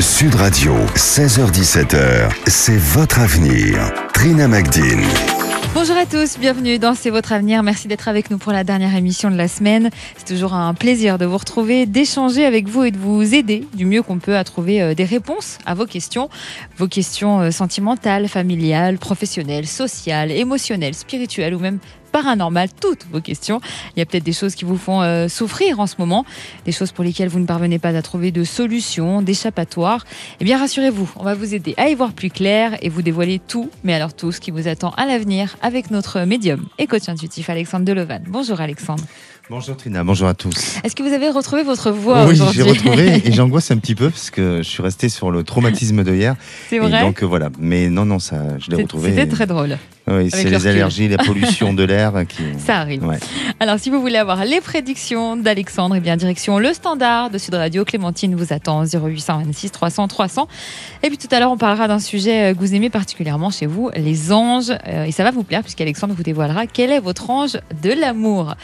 Sud Radio, 16h17h, c'est votre avenir. Trina Magdine. Bonjour à tous, bienvenue dans C'est votre avenir. Merci d'être avec nous pour la dernière émission de la semaine. C'est toujours un plaisir de vous retrouver, d'échanger avec vous et de vous aider du mieux qu'on peut à trouver euh, des réponses à vos questions. Vos questions euh, sentimentales, familiales, professionnelles, sociales, émotionnelles, spirituelles ou même paranormal, toutes vos questions. Il y a peut-être des choses qui vous font euh, souffrir en ce moment, des choses pour lesquelles vous ne parvenez pas à trouver de solution, d'échappatoire. Eh bien, rassurez-vous, on va vous aider à y voir plus clair et vous dévoiler tout, mais alors tout ce qui vous attend à l'avenir avec notre médium et coach intuitif Alexandre Delevan. Bonjour Alexandre. Bonjour Trina, bonjour à tous. Est-ce que vous avez retrouvé votre voix Oui, j'ai retrouvé et j'angoisse un petit peu parce que je suis resté sur le traumatisme de hier. C'est Et vrai donc euh, voilà, mais non, non, ça, je l'ai retrouvé. C'était très drôle. Oui, c'est le les recul. allergies, la pollution de l'air qui. Ça arrive. Ouais. Alors, si vous voulez avoir les prédictions d'Alexandre, eh bien, direction le standard de Sud Radio. Clémentine vous attend 0826 300 300. Et puis tout à l'heure, on parlera d'un sujet euh, que vous aimez particulièrement chez vous, les anges. Euh, Et ça va vous plaire puisqu'Alexandre vous dévoilera quel est votre ange de l'amour.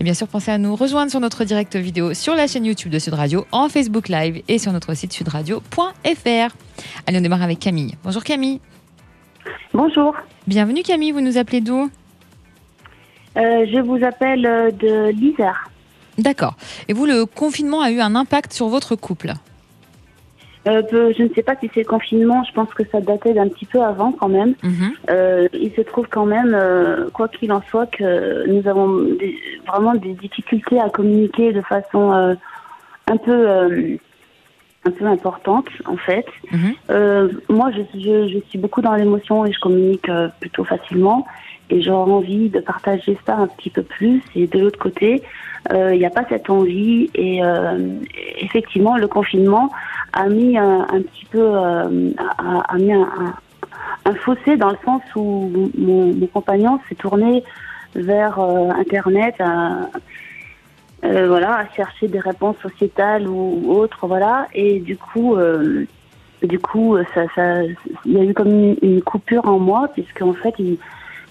Et bien sûr, pensez à nous rejoindre sur notre direct vidéo sur la chaîne YouTube de Sud Radio, en Facebook Live et sur notre site sudradio.fr. Allez, on démarre avec Camille. Bonjour Camille. Bonjour, Bienvenue Camille, vous nous appelez d'où? Euh, je vous appelle euh, de l'Isère. D'accord. Et vous, le confinement a eu un impact sur votre couple? Euh, je ne sais pas si c'est le confinement, je pense que ça datait d'un petit peu avant quand même. Mhm. Euh, il se trouve quand même, euh, quoi qu'il en soit, que nous avons des- vraiment des difficultés à communiquer de façon un peu un peu importante en fait. Mhm. Euh, moi, je, je, je suis beaucoup dans l'émotion et je communique euh, plutôt facilement. Et j'aurais envie de partager ça un petit peu plus. Et de l'autre côté, euh, il n'y a pas cette envie. Et effectivement, le confinement a mis un, un petit peu, a, a mis un, un, un fossé dans le sens où mon, mon compagnon s'est tourné vers Internet, à, euh, voilà, à chercher des réponses sociétales ou autres, voilà. Et du coup, euh, du coup, ça, ça, il y a eu comme une, coupure en moi, puisque en fait, il,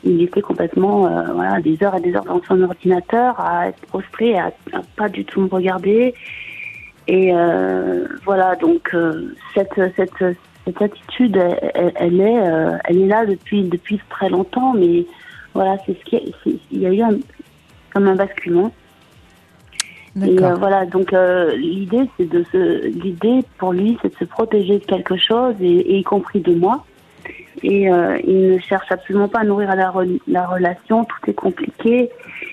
il était complètement, euh, voilà, des heures et des heures dans son ordinateur, à être prostré, à, à pas du tout me regarder. Et euh, voilà, donc euh, cette, cette, cette attitude, elle, est, euh, elle est là depuis, depuis très longtemps, mais voilà, c'est ce qui, il y a eu comme un basculement. Et euh, voilà, donc euh, l'idée, c'est de se, l'idée pour lui, c'est de se protéger de quelque chose, et, et y compris de moi. Et euh, il ne cherche absolument pas à nourrir la, re- la relation, tout est compliqué.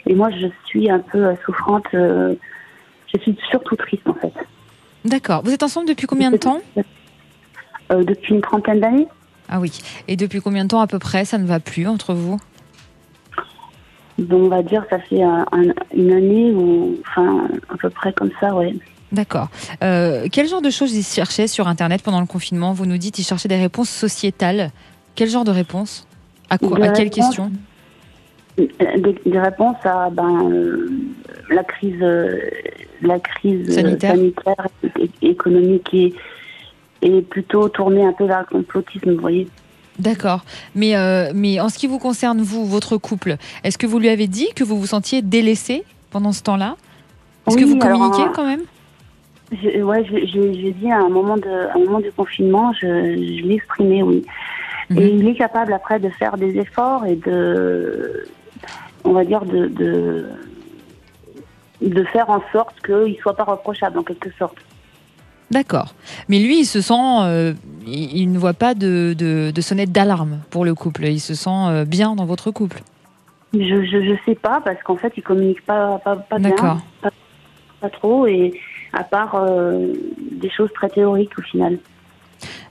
Et moi, je suis un peu souffrante. je suis surtout triste en fait. D'accord. Vous êtes ensemble depuis combien de temps? Depuis une trentaine d'années. Ah oui. Et depuis combien de temps à peu près? Ça ne va plus entre vous? Donc on va dire, ça fait un- un- une année ou, enfin, à peu près comme ça, ouais. D'accord. Euh, quel genre de choses il cherchait sur Internet pendant le confinement? Vous nous dites il cherchait des réponses sociétales. Quel genre de réponses? À quoi À quelle réponses- question Euh, Des, des réponses à ben, euh, la crise, euh, la crise Sanitaire. sanitaire économique et, et plutôt tournée un peu vers le complotisme, vous voyez. D'accord. Mais, euh, mais en ce qui vous concerne, vous, votre couple, est-ce que vous lui avez dit que vous vous sentiez délaissé pendant ce temps-là? Est-ce que vous alors, communiquez euh, quand même? Je, ouais, j'ai dit à un moment de, à un moment du confinement, je, exprimé, oui. Mhm. Et il est capable après de faire des efforts et de, on va dire de, de, de faire en sorte qu'il soit pas reprochable en quelque sorte. D'accord. Mais lui, il se sent. euh, il, il ne voit pas de, de, de sonnette d'alarme pour le couple. Il se sent euh, bien dans votre couple. Je, je, je sais pas parce qu'en fait il communique pas pas, pas bien, pas trop et à part euh, des choses très théoriques au final.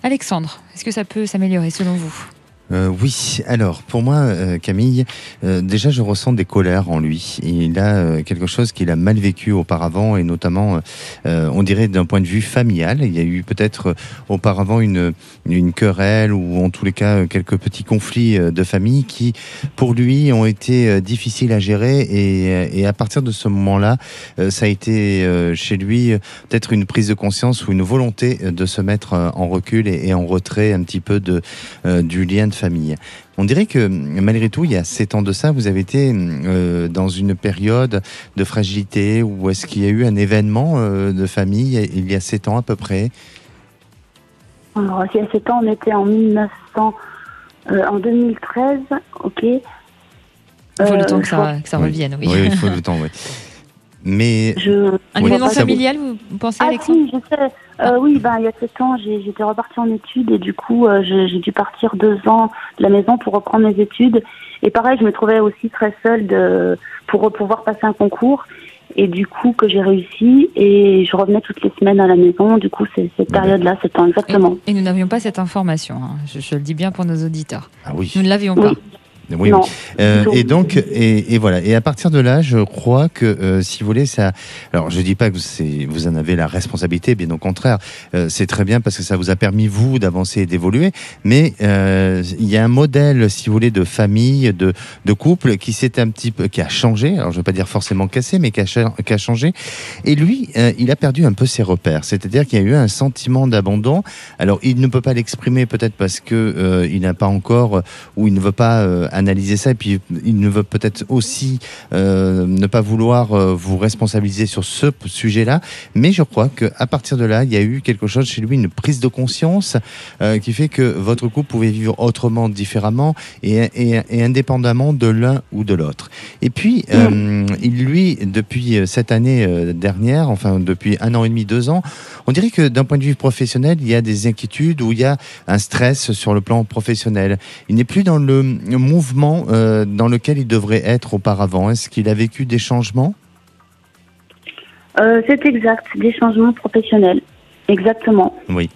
Alexandre, est-ce que ça peut s'améliorer selon vous? Euh, oui, alors pour moi, euh, Camille, euh, déjà je ressens des colères en lui. Il a quelque chose qu'il a mal vécu auparavant et notamment, on dirait d'un point de vue familial. Il y a eu peut-être auparavant une, une querelle ou en tous les cas quelques petits conflits de famille qui, pour lui, ont été difficiles à gérer et, à partir de ce moment-là, ça a été chez lui peut-être une prise de conscience ou une volonté de se mettre en recul et, en retrait un petit peu du lien de famille. On dirait que malgré tout, il y a sept ans de ça, vous avez été euh, dans une période de fragilité ou est-ce qu'il y a eu un événement euh, de famille il y a sept ans à peu près? Alors, si à 7 ans, on était en 1900, euh, en 2013, ok. Il faut le temps que ça, que ça Oui. revienne, oui. Oui, il faut le temps, oui. Mais Je, Un Oui, événement ça vous- familial, vous vous pensez, Ah Alexandre si, je sais. Euh, Oui, ben, il y a 7 ans, j'étais repartie en études et du coup, euh, j'ai dû partir deux ans de la maison pour reprendre mes études. Et pareil, je me trouvais aussi très seule de, pour pouvoir passer un concours. Et du coup, que j'ai réussi et je revenais toutes les semaines à la maison. Du coup, c'est cette période-là, 7 ans exactement. Et, et nous n'avions pas cette information, hein. je, je le dis bien pour nos auditeurs. ah oui, Nous ne l'avions Oui. pas. Oui, oui. Euh, et donc, et, et voilà. Et à partir de là, je crois que, euh, si vous voulez, ça. Alors, je dis pas que c'est, vous en avez la responsabilité, bien au contraire. Euh, c'est très bien parce que ça vous a permis vous d'avancer et d'évoluer. Mais il y a un modèle, si vous voulez, de famille, de, de couple qui s'est un petit peu, qui a changé. Alors, je veux pas dire forcément cassé, mais qui a, qui a changé. Et lui, il a perdu un peu ses repères. C'est-à-dire qu'il y a eu un sentiment d'abandon. Alors, il ne peut pas l'exprimer peut-être parce que il n'a pas encore ou il ne veut pas analyser ça et puis il ne veut peut-être aussi euh, ne pas vouloir euh, vous responsabiliser sur ce sujet-là. Mais je crois que à partir de là, il y a eu quelque chose chez lui, une prise de conscience euh, qui fait que votre couple pouvait vivre autrement, différemment et, et, et indépendamment de l'un ou de l'autre. Et puis, euh, il lui, depuis cette année dernière, enfin depuis un an et demi, deux ans, on dirait que d'un point de vue professionnel, il y a des inquiétudes ou il y a un stress sur le plan professionnel. Il n'est plus dans le mouvement euh, dans lequel il devrait être auparavant. Est-ce qu'il a vécu des changements? Euh, c'est exact, des changements professionnels. Exactement. Oui.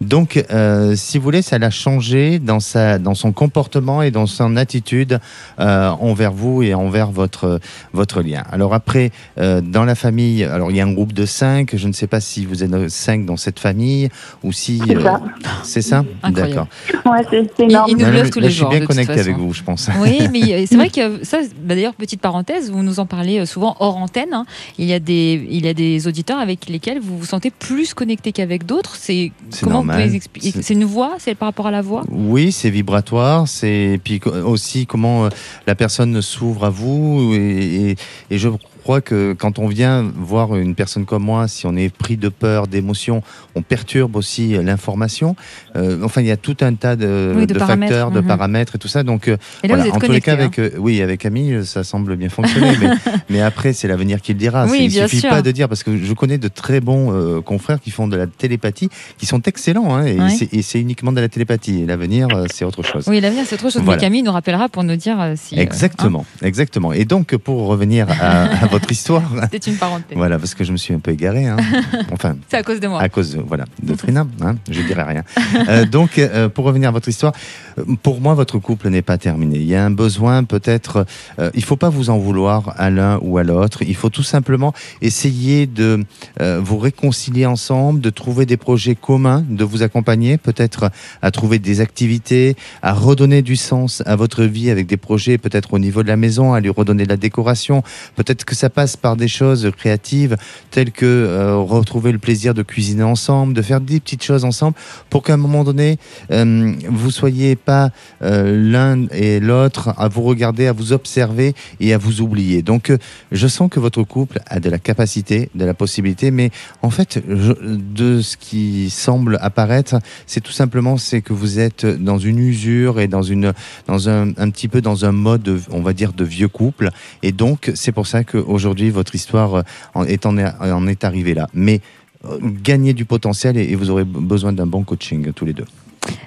Donc, euh, si vous voulez, ça l'a changé dans, sa, dans son comportement et dans son attitude euh, envers vous et envers votre, votre lien. Alors après, euh, dans la famille, alors il y a un groupe de cinq. Je ne sais pas si vous êtes cinq dans cette famille ou si... C'est euh, ça. C'est ça Incroyable. D'accord. Ouais, c'est Il- énorme. il nous Non, bluffe mais tous là, les je suis jours, bien connecté avec vous, je pense. Oui, mais c'est vrai que ça, bah d'ailleurs, petite parenthèse, vous nous en parlez souvent hors antenne. hein. Il, y a des, il y a des auditeurs avec lesquels vous vous sentez plus connecté qu'avec d'autres. C'est C'est comment normal. C'est- une voix C'est par rapport à la voix Oui, c'est vibratoire, c'est puis aussi comment euh, la personne s'ouvre à vous et, et- et je crois que quand on vient voir une personne comme moi, si on est pris de peur, d'émotion, on perturbe aussi l'information. Euh, enfin, il y a tout un tas de, Oui, de paramètres, facteurs, de mhm. paramètres et tout ça. Donc, euh, Et là, voilà. vous êtes en tous les cas, hein. avec euh, oui, avec Camille, ça semble bien fonctionner. mais, mais après, c'est l'avenir qui le dira. Oui, il bien suffit sûr. pas de dire parce que je connais de très bons euh, confrères qui font de la télépathie, qui sont excellents, hein, et c'est- uniquement de la télépathie. L'avenir, c'est autre chose. Oui, l'avenir, c'est autre chose. Voilà. Mais Camille nous rappellera pour nous dire si. euh, Exactement, exactement. Et donc, pour revenir à, à votre histoire, hein, C'était une parenthèse. voilà, parce que je me suis un peu égaré, hein. enfin, C'est à cause de moi. à cause de, voilà, de Trina, hein, je dirais rien. Euh, donc, euh, pour revenir à votre histoire, euh, pour moi, votre couple n'est pas terminé. Il y a un besoin, peut-être, euh, il faut pas vous en vouloir à l'un ou à l'autre. Il faut tout simplement essayer de vous réconcilier ensemble, de trouver des projets communs, de vous accompagner, peut-être à trouver des activités, à redonner du sens à votre vie avec des projets, peut-être au niveau de la maison, à lui redonner de la décoration. Peut-être que ça passe par des choses créatives telles que euh, retrouver le plaisir de cuisiner ensemble, de faire des petites choses ensemble, pour qu'à un moment donné, euh, vous soyez pas euh, l'un et l'autre à vous regarder, à vous observer et à vous oublier. Donc, euh, je sens que votre couple a de la capacité, de la possibilité, mais en fait, de ce qui semble apparaître, c'est tout simplement c'est que vous êtes dans une usure et dans une dans un, un petit peu dans un mode, on va dire, de vieux couple. Et donc, c'est pour ça qu'aujourd'hui, votre histoire euh, en est, en, en est arrivée là. Mais euh, gagnez du potentiel et, et vous aurez besoin d'un bon coaching tous les deux.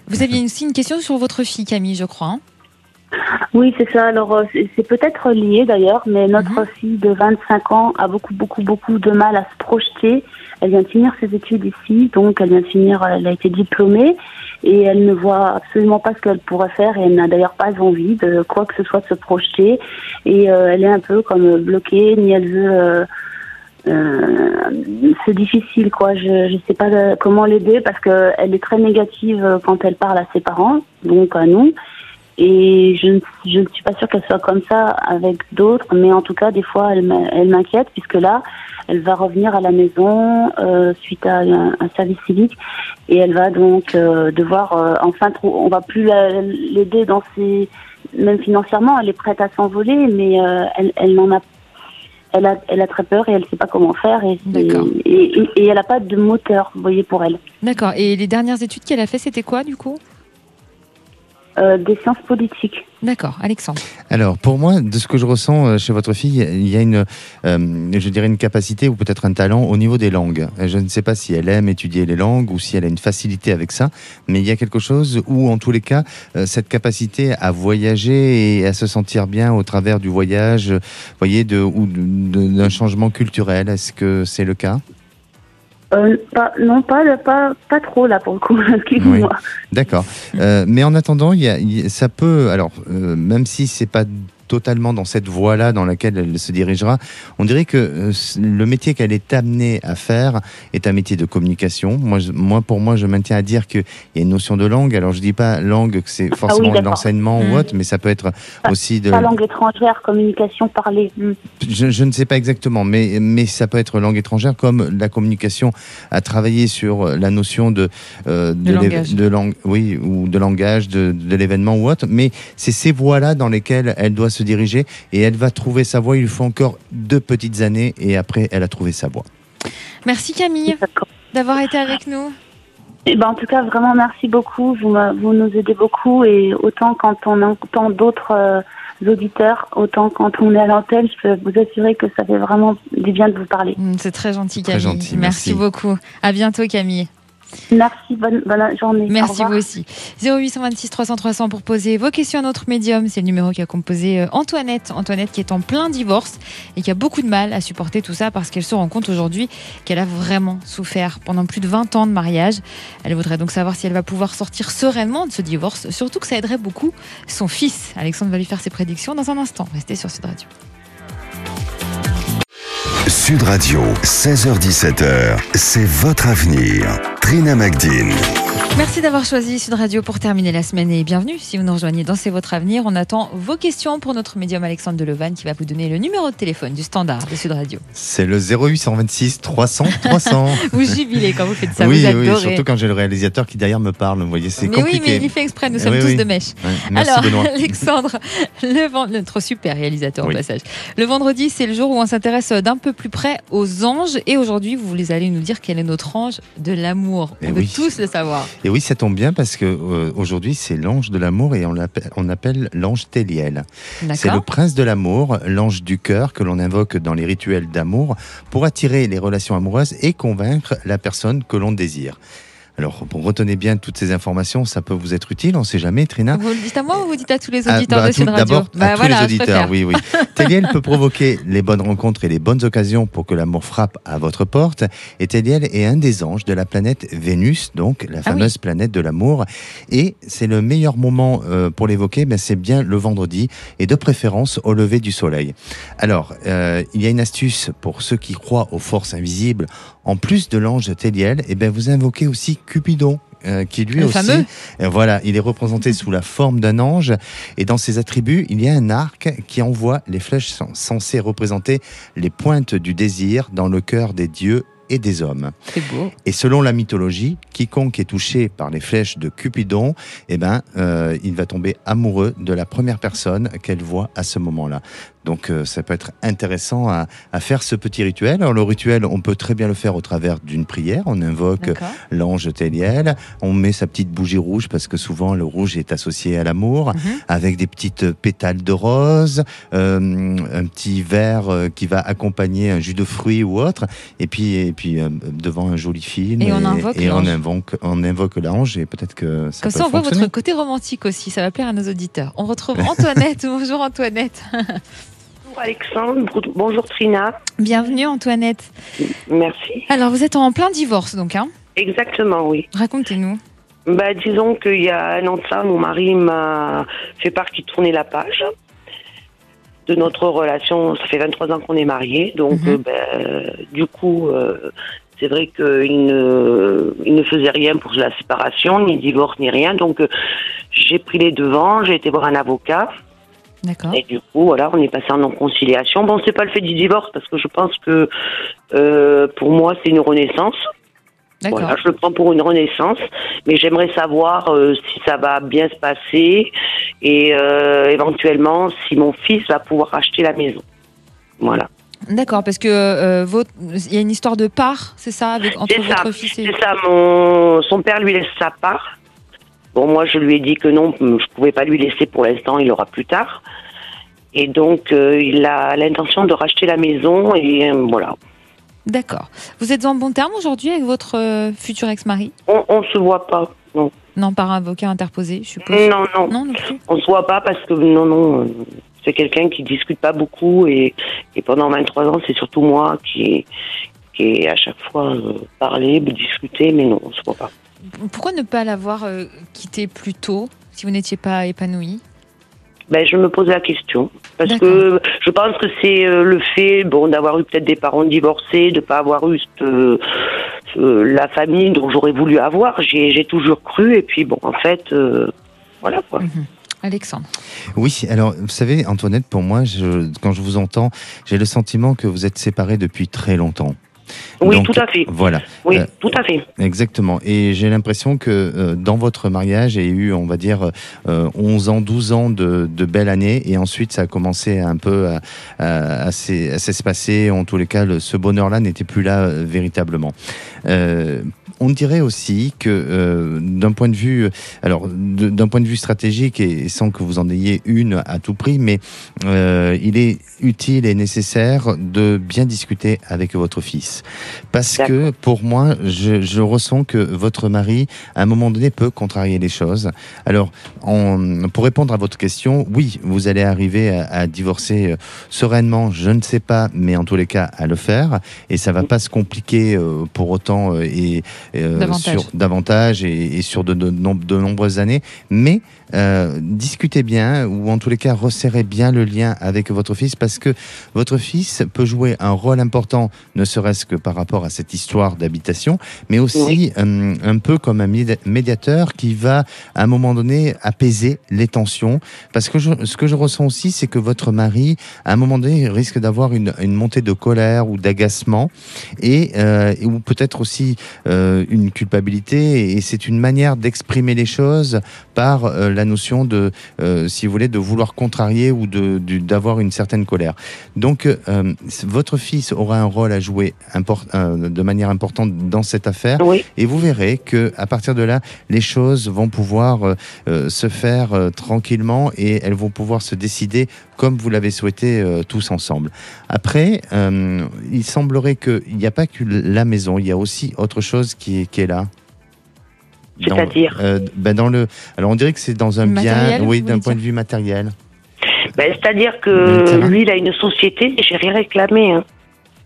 Vous aviez aussi une question sur votre fille, Camille, je crois. hein Oui, c'est ça. Alors, euh, c'est c'est peut-être lié d'ailleurs, mais notre Mhm. fille de 25 ans a beaucoup, beaucoup, beaucoup de mal à se projeter. Elle vient de finir ses études ici, donc elle vient de finir, elle a été diplômée et elle ne voit absolument pas ce qu'elle pourrait faire et elle n'a d'ailleurs pas envie de quoi que ce soit de se projeter. Et euh, elle est un peu comme bloquée, ni elle veut. euh, euh, c'est difficile, quoi. Je ne sais pas euh, comment l'aider parce que elle est très négative euh, quand elle parle à ses parents, donc à nous. Et je ne, je ne suis pas sûre qu'elle soit comme ça avec d'autres, mais en tout cas, des fois, elle m'inquiète, puisque là, elle va revenir à la maison euh, suite à un, un service civique, et elle va donc euh, devoir, euh, enfin, on va plus la- l'aider dans ses, même financièrement, elle est prête à s'envoler, mais euh, elle, elle n'en a, elle a, elle a très peur et elle sait pas comment faire et, et, et, et elle a pas de moteur, vous voyez, pour elle. D'accord. Et les dernières études qu'elle a fait, c'était quoi du coup? Euh, des sciences politiques. D'accord, Alexandre. Alors, pour moi, de ce que je ressens euh, chez votre fille, il y a une, euh, je dirais une capacité ou peut-être un talent au niveau des langues. Je ne sais pas si elle aime étudier les langues ou si elle a une facilité avec ça, mais il y a quelque chose où, en tous les cas, cette capacité à voyager et à se sentir bien au travers du voyage, voyez, de, ou d'un changement culturel, est-ce que c'est le cas? Euh, pas, non, pas, pas, pas trop là pour le coup, excusez-moi. D'accord. Euh, mais en attendant, y a, y ça peut. Alors, euh, même si c'est pas totalement dans cette voie-là dans laquelle elle se dirigera, on dirait que euh, le métier qu'elle est amenée à faire est un métier de communication. Moi, je- moi pour moi, je maintiens à dire qu'il y a une notion de langue. Alors, je dis pas langue que c'est forcément de Ah l'enseignement ou autre, mais ça peut être aussi de. Pas langue étrangère, communication parlée. Hmm. Je, je ne sais pas exactement, mais, mais ça peut être langue étrangère comme la communication à travailler sur la notion de, euh, De l'éve- langage. de langue, oui, ou de langage, de, de l'événement ou autre. Mais c'est ces voies-là dans lesquelles elle doit se diriger et elle va trouver sa voie. Il lui faut encore deux petites années et après elle a trouvé sa voie. Merci Camille d'avoir été avec nous. Eh ben, en tout cas, vraiment, merci beaucoup. Vous, vous nous aidez beaucoup et autant quand on entend d'autres euh, auditeurs, autant quand on est à l'antenne, je peux vous assurer que ça fait vraiment du bien de vous parler. Mm, C'est très gentil Très Camille. gentil, merci merci. beaucoup. À bientôt Camille. Merci, bonne, bonne journée. Merci vous aussi. 0826 300 300 pour poser vos questions à notre médium. C'est le numéro qui a composé euh, Antoinette. Antoinette qui est en plein divorce et qui a beaucoup de mal à supporter tout ça parce qu'elle se rend compte aujourd'hui qu'elle a vraiment souffert pendant plus de 20 ans de mariage. Elle voudrait donc savoir si elle va pouvoir sortir sereinement de ce divorce. Surtout que ça aiderait beaucoup son fils. Alexandre va lui faire ses prédictions dans un instant. Restez sur Sud Radio. Sud Radio, 16h17h, c'est votre avenir. Magdine. Merci d'avoir choisi Sud Radio pour terminer la semaine et bienvenue. Si vous nous rejoignez dans C'est votre avenir, on attend vos questions pour notre médium Alexandre Delevanne qui va vous donner le numéro de téléphone du standard de Sud Radio. C'est le 0826 300 300. Vous jubilez quand vous faites ça, oui, vous oui, surtout quand j'ai le réalisateur qui derrière me parle. Vous voyez, c'est mais oui, compliqué. mais il fait exprès, nous Eh sommes oui, tous oui. de mèche. Merci Alors, Benoît. Alexandre, le vend- notre super réalisateur Oui. au passage. Le vendredi, c'est le jour où on s'intéresse d'un peu plus près aux anges. Et aujourd'hui, vous les allez nous dire quel est notre ange de l'amour. Eh On veut oui. tous le savoir. Et oui, ça tombe bien parce que euh, aujourd'hui c'est l'ange de l'amour et on l'appelle, on appelle l'ange Téliel. C'est le prince de l'amour, l'ange du cœur que l'on invoque dans les rituels d'amour pour attirer les relations amoureuses et convaincre la personne que l'on désire. Alors, retenez bien toutes ces informations, ça peut vous être utile, on ne sait jamais, Trina. Vous le dites à moi ou vous dites à tous les Ah, auditeurs bah, de tout- Radio D'abord, Bah à tous voilà, les auditeurs, oui, oui. Téliel peut provoquer les bonnes rencontres et les bonnes occasions pour que l'amour frappe à votre porte. Et Téliel est un des anges de la planète Vénus, donc la Ah fameuse planète de l'amour. Et c'est le meilleur moment euh, pour l'évoquer, mais c'est bien le vendredi et de préférence au lever du soleil. Alors, euh, il y a une astuce pour ceux qui croient aux forces invisibles. En plus de l'ange Téliel, eh ben, vous invoquez aussi Cupidon. euh, qui lui Le aussi, fameux. euh, voilà, il est représenté sous la forme d'un ange et dans ses attributs, il y a un arc qui envoie les flèches cen- censées représenter les pointes du désir dans le cœur des dieux et des hommes. C'est beau. Et selon la mythologie, quiconque est touché par les flèches de Cupidon, eh ben, euh, il va tomber amoureux de la première personne qu'elle voit à ce moment-là. Donc euh, ça peut être intéressant à, à faire ce petit rituel. Alors le rituel, on peut très bien le faire au travers d'une prière. On invoque D'accord. l'ange Téliel, on met sa petite bougie rouge parce que souvent le rouge est associé à l'amour, Mhm. avec des petites pétales de rose, euh, un petit verre euh, qui va accompagner un jus de fruits ou autre, et puis, et puis euh, devant un joli film. Et on invoque et on l'ange. invoque, on invoque l'ange et peut-être que ça Comme peut ça, on voit votre côté romantique aussi. Ça va plaire à nos auditeurs. On retrouve Antoinette. Bonjour Antoinette. Bonjour Alexandre, bonjour Trina, Bienvenue Antoinette. merci. Alors, vous êtes en plein divorce donc, hein? Exactement, oui. Racontez-nous. Bah, disons qu'il y a un an de ça, mon mari m'a fait part qu'il tournait la page de notre relation. Ça fait 23 ans qu'on est mariés, donc Mhm. euh, ben, du coup, euh, c'est vrai qu'il ne, il ne faisait rien pour la séparation, ni divorce, ni rien. Donc, euh, j'ai pris les devants, j'ai été voir un avocat. D'accord. Et du coup, voilà, on est passé en non-conciliation. Bon, c'est pas le fait du divorce parce que je pense que euh, pour moi, c'est une renaissance. D'accord. Voilà, je le prends pour une renaissance, mais j'aimerais savoir euh, si ça va bien se passer et euh, éventuellement si mon fils va pouvoir acheter la maison. Voilà. D'accord, parce que euh, votre- il y a une histoire de part, c'est ça, avec, entre C'est ça, votre fils et. c'est ça. Mon, son père lui laisse sa part. Bon, moi, je lui ai dit que non, je pouvais pas lui laisser pour l'instant, il aura plus tard. Et donc, euh, il a l'intention de racheter la maison et euh, voilà. D'accord. Vous êtes en bon terme aujourd'hui avec votre euh, futur ex-mari? On, on se voit pas. Non, Non, par un avocat interposé, je suppose? non, non. Non, non plus? On se voit pas parce que non, non. C'est quelqu'un qui discute pas beaucoup et, et pendant 23 ans, c'est surtout moi qui, qui ai à chaque fois parlé, discuté, mais non, on se voit pas. Pourquoi ne pas l'avoir euh, quitté plus tôt si vous n'étiez pas épanoui Ben, je me pose la question parce que je pense que c'est euh, le fait, bon, d'avoir eu peut-être des parents divorcés, de pas avoir eu cette, euh, la famille dont j'aurais voulu avoir. J'ai toujours cru et puis bon, en fait, euh, voilà quoi. Alexandre. Oui, alors vous savez, Antoinette, pour moi, je, quand je vous entends, j'ai le sentiment que vous êtes séparés depuis très longtemps. Oui, Donc, tout à fait. Voilà, Oui, euh, tout à fait. exactement. Et j'ai l'impression que euh, dans votre mariage, il y a eu, on va dire, euh, 11 ans, 12 ans de, de belles années. Et ensuite, ça a commencé un peu à, à, à s'es- à s'espacer. En tous les cas, le- ce bonheur-là n'était plus là euh, véritablement. On dirait aussi que euh, d'un point de vue, alors d'un point de vue stratégique et, sans que vous en ayez une à tout prix, mais euh, il est utile et nécessaire de bien discuter avec votre fils, parce que pour moi, je, je ressens que votre mari, à un moment donné, peut contrarier les choses. Alors, en- pour répondre à votre question, oui, vous allez arriver à, à divorcer euh, sereinement, je ne sais pas, mais en tous les cas à le faire, et ça va pas se compliquer euh, pour autant euh, et Davantage. sur davantage et, et sur de, de nombreuses années, mais euh, discutez bien ou en tous les cas resserrez bien le lien avec votre fils parce que votre fils peut jouer un rôle important, ne serait-ce que par rapport à cette histoire d'habitation, mais aussi Oui. euh, un peu comme un médi- médiateur qui va à un moment donné apaiser les tensions. Parce que je- ce que je ressens aussi, c'est que votre mari, à un moment donné, risque d'avoir une, une montée de colère ou d'agacement et euh, ou peut-être aussi une culpabilité. Et c'est une manière d'exprimer les choses par euh, la notion de, euh, si vous voulez, de vouloir contrarier ou d'avoir une certaine colère. Donc, euh, votre fils aura un rôle à jouer import- euh, de manière importante dans cette affaire. Oui, Et vous verrez que à partir de là, les choses vont pouvoir se faire tranquillement et elles vont pouvoir se décider comme vous l'avez souhaité euh, tous ensemble. Après, euh, il semblerait qu'il n'y a pas que la maison, il y a aussi autre chose qui est là. C'est-à-dire euh, ben dans le. Alors on dirait que c'est dans un bien, oui, d'un point de vue matériel. ben, c'est-à-dire que lui, il a une société et j'ai rien réclamé. Hein.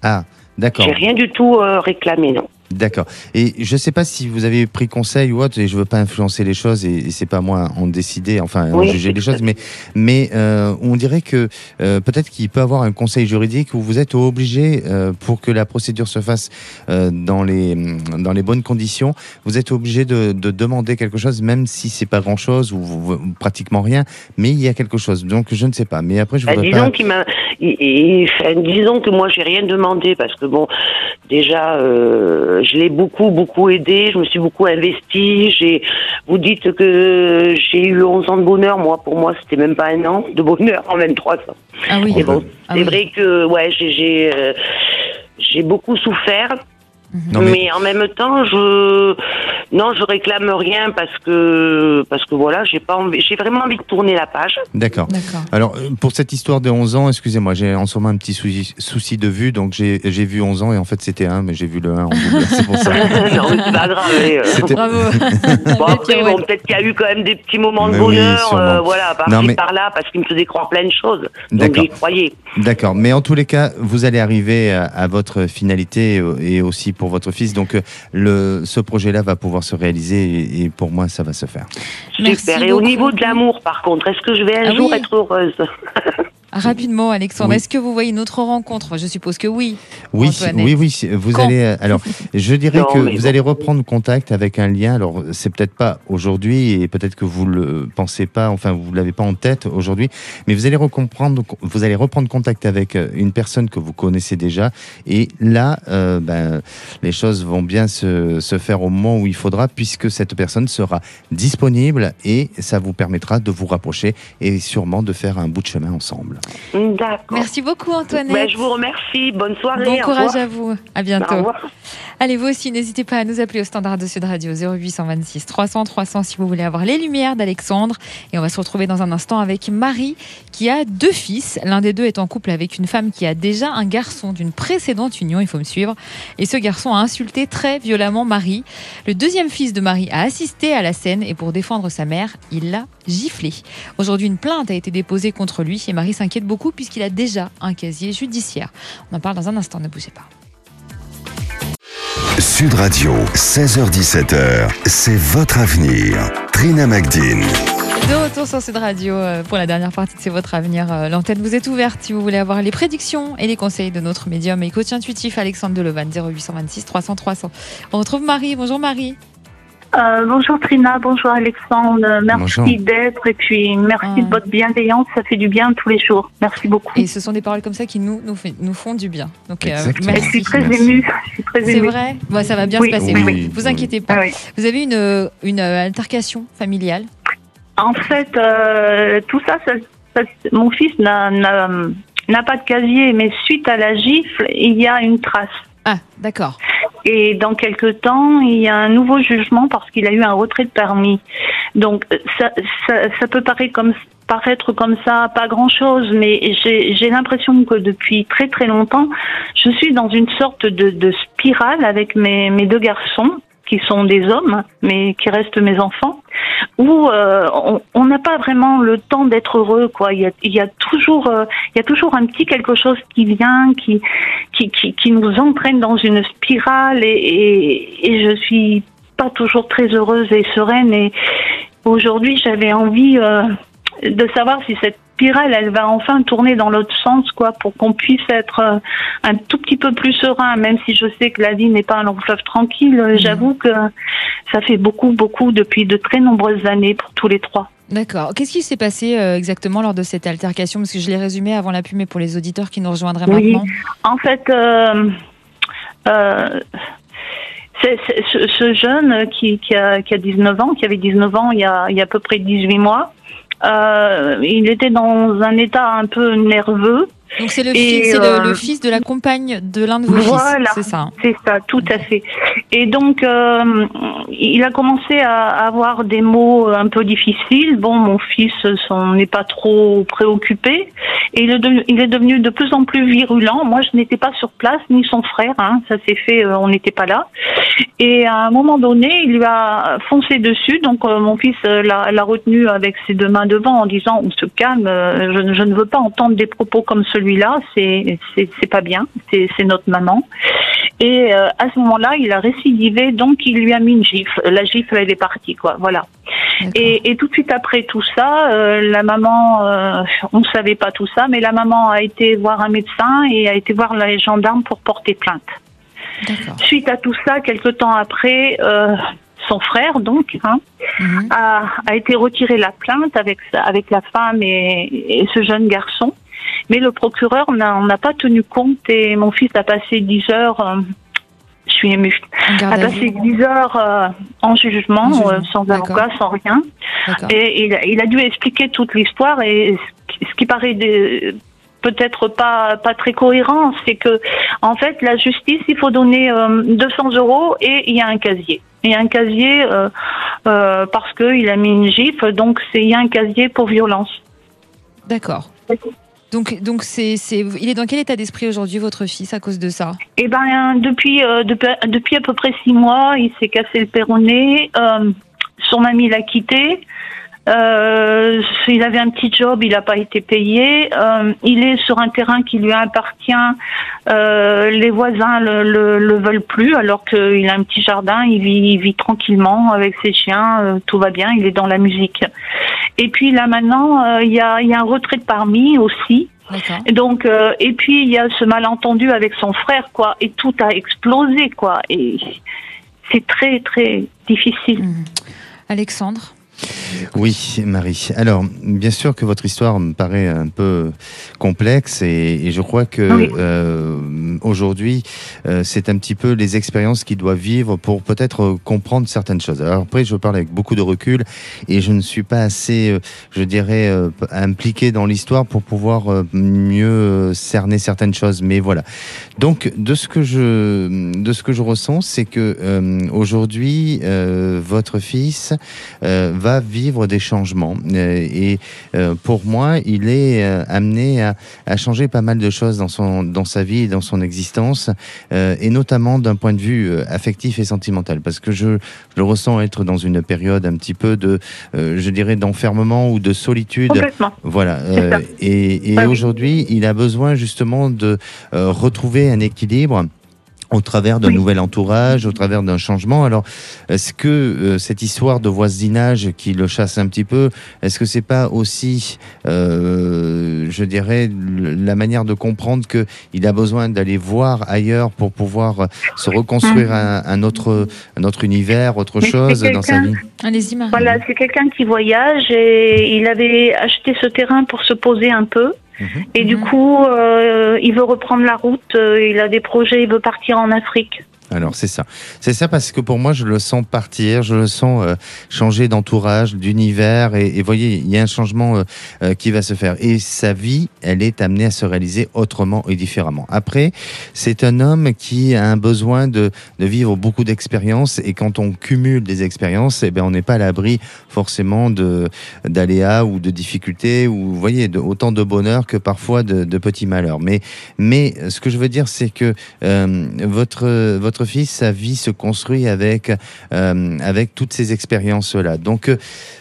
Ah, d'accord. J'ai rien du tout euh, réclamé, non. D'accord. Et je ne sais pas si vous avez pris conseil ou autre, et je veux pas influencer les choses, et, c'est pas moi en décider, enfin en Oui. juger les choses, mais mais euh, on dirait que euh, peut-être qu'il peut avoir un conseil juridique où vous êtes obligé euh, pour que la procédure se fasse dans les dans les bonnes conditions, vous êtes obligé de, de demander quelque chose, même si c'est pas grand chose ou, ou pratiquement rien, mais il y a quelque chose. Donc je ne sais pas. Mais après je Ben, voudrais disons pas. qu'il m'a, disons que moi j'ai rien demandé parce que bon, déjà euh, je l'ai beaucoup beaucoup aidé, je me suis beaucoup investi. J'ai, vous dites que j'ai eu 11 ans de bonheur, moi pour moi c'était même pas un an de bonheur en 23 ans. Ah oui. Bon, Ah c'est oui. vrai que ouais j'ai j'ai euh, j'ai beaucoup souffert. Non, mais... mais- en même temps, je non, je réclame rien parce que parce que voilà, j'ai pas envie, j'ai vraiment envie de tourner la page. D'accord. Alors, euh, pour cette histoire de 11 ans, excusez-moi, j'ai en ce moment un petit souci, souci de vue, donc j'ai j'ai vu 11 ans et en fait c'était 1, mais j'ai vu le 1 en double, c'est pour ça. non, mais c'est pas grave. mais, euh, Bravo. Bon, après, bon, peut-être qu'il y a eu quand même des petits moments de Mais bonheur, euh, voilà, par Non, mais- par là, parce qu'il me faisait croire plein de choses. Donc D'accord. j'y croyais. D'accord, mais en tous les cas, vous allez arriver à, à votre finalité euh, et aussi pour votre fils, donc euh, le, ce projet-là va pouvoir se réaliser et, et pour moi, ça va se faire. Merci Super. Et au niveau de l'amour, par contre, est-ce que je vais un Ah jour oui. être heureuse? Rapidement, Alexandre, Oui. est-ce que vous voyez une autre rencontre? Je suppose que oui. Oui, Antoinette. oui, oui. Vous Quand allez. euh, Alors, je dirais Non, que vous bon. allez reprendre contact avec un lien. Alors, c'est peut-être pas aujourd'hui et peut-être que vous le pensez pas. Enfin, vous l'avez pas en tête aujourd'hui. Mais vous allez reprendre. Vous allez reprendre contact avec euh, une personne que vous connaissez déjà. Et là, euh, ben, les choses vont bien se, se faire au moment où il faudra, puisque cette personne sera disponible et ça vous permettra de vous rapprocher et sûrement de faire un bout de chemin ensemble. D'accord. Merci beaucoup Antoinette. Ben, je vous remercie. Bonne soirée. Bon courage à vous. À bientôt. Allez, vous aussi, n'hésitez pas à nous appeler au standard de Sud Radio 0826 300 300 si vous voulez avoir les lumières d'Alexandre. Et on va se retrouver dans un instant avec Marie qui a deux fils. L'un des deux est en couple avec une femme qui a déjà un garçon d'une précédente union, il faut me suivre. Et ce garçon a insulté très violemment Marie. Le deuxième fils de Marie a assisté à la scène et pour défendre sa mère, il l'a giflé. Aujourd'hui, une plainte a été déposée contre lui et Marie s'inquiète beaucoup puisqu'il a déjà un casier judiciaire. On en parle dans un instant, ne bougez pas. Sud Radio, 16h17h, c'est votre avenir. Trina Magdine. De retour sur Sud Radio euh, pour la dernière partie de C'est votre avenir. Euh, L'antenne vous est ouverte si vous voulez avoir les prédictions et les conseils de notre médium et coach intuitif Alexandre Delevan 0826 300 300. On retrouve Marie. Bonjour Marie. Euh, bonjour Trina, bonjour Alexandre, merci d'être et puis merci Ah. de votre bienveillance, ça fait du bien tous les jours. Merci beaucoup. Et ce sont des paroles comme ça qui nous, nous, fait- nous font du bien. Donc, euh, je suis très Merci. émue, C'est vrai Bon, Ça va bien Oui, se passer. oui, vous oui. vous inquiétez pas. Ah oui. Vous avez une, une euh, altercation familiale En fait, euh, tout ça, ça- ça- mon fils n'a pas de casier, mais suite à la gifle, il y a une trace. Ah, d'accord. Et dans quelques temps, il y a un nouveau jugement parce qu'il a eu un retrait de permis. Donc ça, ça, ça peut paraître comme paraître comme ça pas grand chose, mais j'ai j'ai l'impression que depuis très très longtemps, je suis dans une sorte de, de spirale avec mes, mes deux garçons qui sont des hommes, mais qui restent mes enfants, où euh, on- n'a pas vraiment le temps d'être heureux, quoi. Il y a, il y a toujours, euh, il y a toujours un petit quelque chose qui vient, qui, qui, qui, qui nous entraîne dans une spirale, et, et, et je suis pas toujours très heureuse et sereine. Et aujourd'hui, j'avais envie euh, de savoir si cette spirale, elle va enfin tourner dans l'autre sens, quoi, pour qu'on puisse être euh, un tout petit peu plus serein, même si je sais que la vie n'est pas un long fleuve tranquille. euh, J'avoue que ça fait beaucoup, beaucoup depuis de très nombreuses années pour tous les trois. D'accord. Qu'est-ce qui s'est passé euh, exactement lors de cette altercation? Parce que je l'ai résumé avant la pub, mais pour les auditeurs qui nous rejoindraient Oui. maintenant. En fait, euh, euh, ce, ce jeune qui, qui, a, qui a 19 ans, qui avait 19 ans il y a, il y a à peu près 18 mois, il était dans un état un peu nerveux. Donc c'est le, fils, c'est le- euh, le fils de la compagne de l'un de vos Voilà. fils, c'est ça hein C'est ça, tout à fait. Et donc, euh, il a commencé à avoir des mots un peu difficiles. Bon, mon fils s'en est pas trop préoccupé. Et il est, devenu, il est devenu de plus en plus virulent. Moi, je n'étais pas sur place, ni son frère. Hein, ça s'est fait, euh, on n'était pas là. Et à un moment donné, il lui a foncé dessus. Donc, euh, mon fils euh, l'a retenu avec ses deux mains devant en disant "On se calme. euh, Je, je ne veux pas entendre des propos comme celui-là. C'est c'est pas bien. C'est notre maman." Et euh, à ce moment-là, il a récidivé, donc il lui a mis une gifle. La gifle, elle est partie, quoi. Voilà. Et, et tout de suite après tout ça, euh, la maman, euh, on ne savait pas tout ça, mais la maman a été voir un médecin et a été voir les gendarmes pour porter plainte. Suite à tout ça, quelque temps après, son frère, donc, hein, Mhm. a, a été retiré la plainte avec, avec la femme et, et ce jeune garçon. Mais le procureur n'a n'a pas tenu compte et mon fils a passé 10 heures, euh, je suis émue, a passé vue. 10 heures euh, en jugement, En jugement, euh, sans avocat, sans rien. Et il, a- il a dû expliquer toute l'histoire et ce qui- paraît peut-être pas pas très cohérent, c'est que en fait la justice, il faut donner euh, 200 euros et il y a un casier. Il y a un casier euh, euh, parce qu'il a mis une gifle, donc il y a un casier pour violence. D'accord. Donc, donc c'est, c'est, il est dans quel état d'esprit aujourd'hui, votre fils, à cause de ça? Eh ben depuis euh, depuis, depuis à peu près six mois, il s'est cassé le péroné. Euh, son ami l'a quitté. Euh, il avait un petit job, il n'a pas été payé. Euh, il est sur un terrain qui lui appartient. Euh, les voisins le, le, le veulent plus, alors qu'il a un petit jardin. Il vit, il vit tranquillement avec ses chiens. euh, tout va bien. Il est dans la musique. Et puis là maintenant, euh, il y, a, il y a un retrait de parmi aussi. Donc euh, et puis il y a ce malentendu avec son frère quoi et tout a explosé quoi et c'est très très difficile. Mhm. Alexandre Oui, Marie. Alors, bien sûr que votre histoire me paraît un peu complexe et, et je crois que Oui. euh, aujourd'hui, euh, c'est un petit peu les expériences qu'il doit vivre pour peut-être euh, comprendre certaines choses. Alors après, je parle avec beaucoup de recul et je ne suis pas assez, euh, je dirais, impliqué dans l'histoire pour pouvoir mieux cerner certaines choses. Mais voilà. Donc, de ce que je, de ce que je ressens, c'est que aujourd'hui, votre fils va vivre des changements et pour moi, il est amené à, à changer pas mal de choses dans son, dans sa vie et dans son existence, euh, et notamment d'un point de vue euh, affectif et sentimental, parce que je, je le ressens être dans une période un petit peu de, euh, je dirais, d'enfermement ou de solitude. Complètement. Voilà. Euh, et et Ah oui. aujourd'hui, il a besoin justement de retrouver un équilibre au travers d'un Oui. nouvel entourage, au travers d'un changement. Alors, est-ce que euh, cette histoire de voisinage qui le chasse un petit peu, est-ce que c'est pas aussi, euh, je dirais, la manière de comprendre que il a besoin d'aller voir ailleurs pour pouvoir se reconstruire un, un autre, un autre univers, autre. Mais chose dans sa vie? Allez-y, Marie. Voilà, c'est quelqu'un qui voyage et il avait acheté ce terrain pour se poser un peu. Mhm. Et du Mhm. coup, euh, il veut reprendre la route, euh, il a des projets, il veut partir en Afrique. Alors c'est ça, c'est ça parce que pour moi je le sens partir, je le sens euh, changer d'entourage, d'univers et, et voyez il y a un changement euh, euh, qui va se faire et sa vie elle est amenée à se réaliser autrement et différemment. Après c'est un homme qui a un besoin de, de vivre beaucoup d'expériences et quand on cumule des expériences, eh ben on n'est pas à l'abri forcément de d'aléas ou de difficultés ou vous voyez autant de bonheur que parfois de, de petits malheurs. Mais mais ce que je veux dire c'est que euh, votre fils, sa vie se construit avec euh, toutes ces expériences là. Donc euh,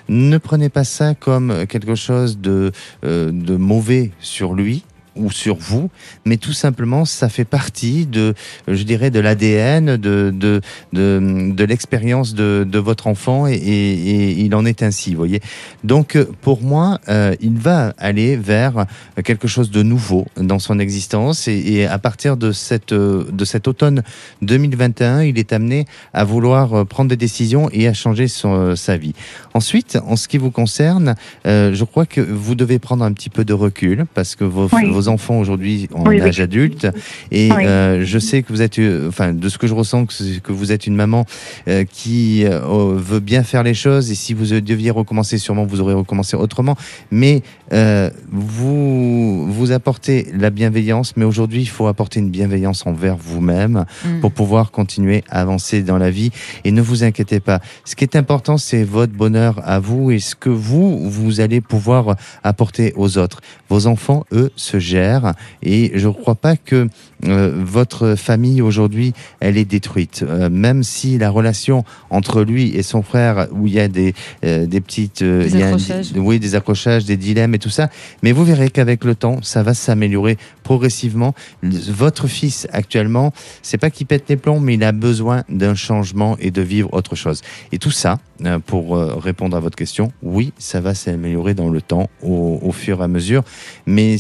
ne prenez pas ça comme quelque chose de euh, de mauvais sur lui ou sur vous, mais tout simplement, ça fait partie de, je dirais, de l'ADN, de, de, de, de l'expérience de, de votre enfant, et, et, et il en est ainsi, vous voyez. Donc, pour moi, euh, il va aller vers quelque chose de nouveau dans son existence, et, et à partir de, cette, euh, de cet automne 2021, il est amené à vouloir prendre des décisions et à changer son, euh, sa vie. Ensuite, en ce qui vous concerne, euh, je crois que vous devez prendre un petit peu de recul, parce que vos, Oui. vos enfants aujourd'hui Oui, oui. âge adulte, et Oui. euh, je sais que vous êtes, euh, enfin, de ce que je ressens, que, vous êtes une maman euh, qui euh, veut bien faire les choses, et si vous deviez recommencer, sûrement vous aurez recommencé autrement, mais vous, vous apportez la bienveillance, mais aujourd'hui, il faut apporter une bienveillance envers vous-même Mm. pour pouvoir continuer à avancer dans la vie. Et ne vous inquiétez pas. Ce qui est important, c'est votre bonheur à vous et ce que vous, vous allez pouvoir apporter aux autres. Vos enfants, eux, se gèrent et je ne crois pas que euh, votre famille aujourd'hui, elle est détruite. Euh, même si la relation entre lui et son frère, où il y a des, euh, des petites... euh, Des il y a un- accrochages. oui, des accrochages, des dilemmes et tout ça. Mais vous verrez qu'avec le temps, ça va s'améliorer progressivement. Votre fils, actuellement, c'est pas qu'il pète les plombs, mais il a besoin d'un changement et de vivre autre chose. Et tout ça, pour répondre à votre question, oui, ça va s'améliorer dans le temps, au, au fur et à mesure. Mais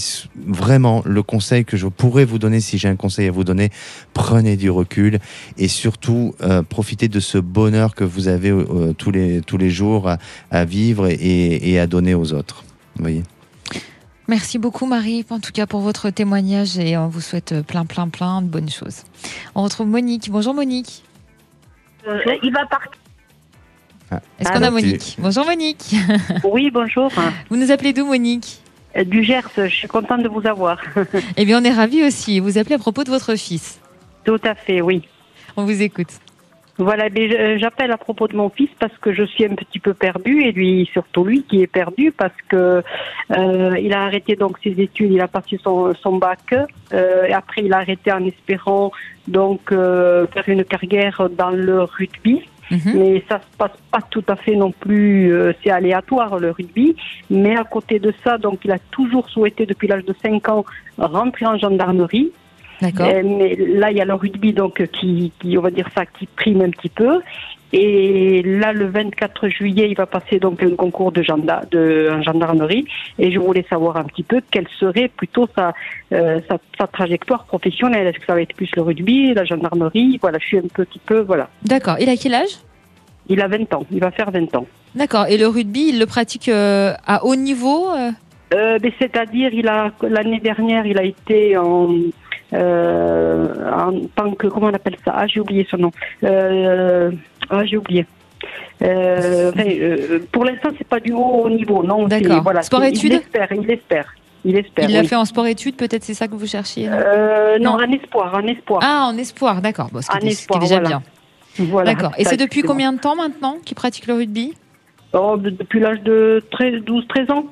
vraiment, le conseil que je pourrais vous donner, si j'ai un conseil à vous donner, prenez du recul et surtout euh, profitez de ce bonheur que vous avez euh, tous les tous les jours à, à vivre et, et à donner aux autres. Vous voyez. Merci beaucoup Marie, en tout cas pour votre témoignage et on vous souhaite plein plein plein de bonnes choses. On retrouve Monique. Bonjour Monique. Euh, il va partir. Est-ce qu'on a Monique Bonjour Monique. Oui, bonjour. Vous nous appelez d'où Monique? Euh, Du Gers, je suis contente de vous avoir. Eh bien on est ravis aussi. Vous appelez à propos de votre fils. Tout à fait, oui. On vous écoute. Voilà, je- j'appelle à propos de mon fils parce que je suis un petit peu perdue et lui, surtout lui, qui est perdu parce que euh, il a arrêté donc ses études, il a passé son, son bac. Euh, et après, il a arrêté en espérant donc euh, faire une carrière dans le rugby. Mhm. mais ça se passe pas tout à fait non plus, euh, c'est aléatoire le rugby. Mais à côté de ça, donc il a toujours souhaité depuis l'âge de 5 ans rentrer en gendarmerie. D'accord. Euh, mais là, il y a le rugby donc qui, qui, on va dire ça, qui prime un petit peu. Et là, le 24 juillet, il va passer donc un concours de, genda de en gendarmerie. Et je voulais savoir un petit peu quelle serait plutôt sa, euh, sa, sa trajectoire professionnelle. Est-ce que ça va être plus le rugby, la gendarmerie? Voilà, je suis un petit peu, voilà. D'accord. Il a quel âge? Il a 20 ans, il va faire 20 ans. D'accord. Et le rugby, il le pratique euh, à haut niveau euh? Mais c'est-à-dire, il a l'année dernière, il a été en en tant que comment on appelle ça? Ah, j'ai oublié son nom. Euh, ah, j'ai oublié. Euh, enfin, euh, pour l'instant, c'est pas du haut niveau, non. D'accord. Voilà, Sport-études Il espère, il espère, il espère. Il l'a oui. fait en sport-études, peut-être c'est ça que vous cherchiez non? Euh, non, Non. un espoir, un espoir. Ah, en espoir, d'accord. Bon, ce qui est- ce qui est espoir, déjà voilà. bien. Voilà, D'accord. Et c'est depuis combien de temps maintenant qu'il pratique le rugby? Oh, de- Depuis l'âge de 13, 12, 13 ans.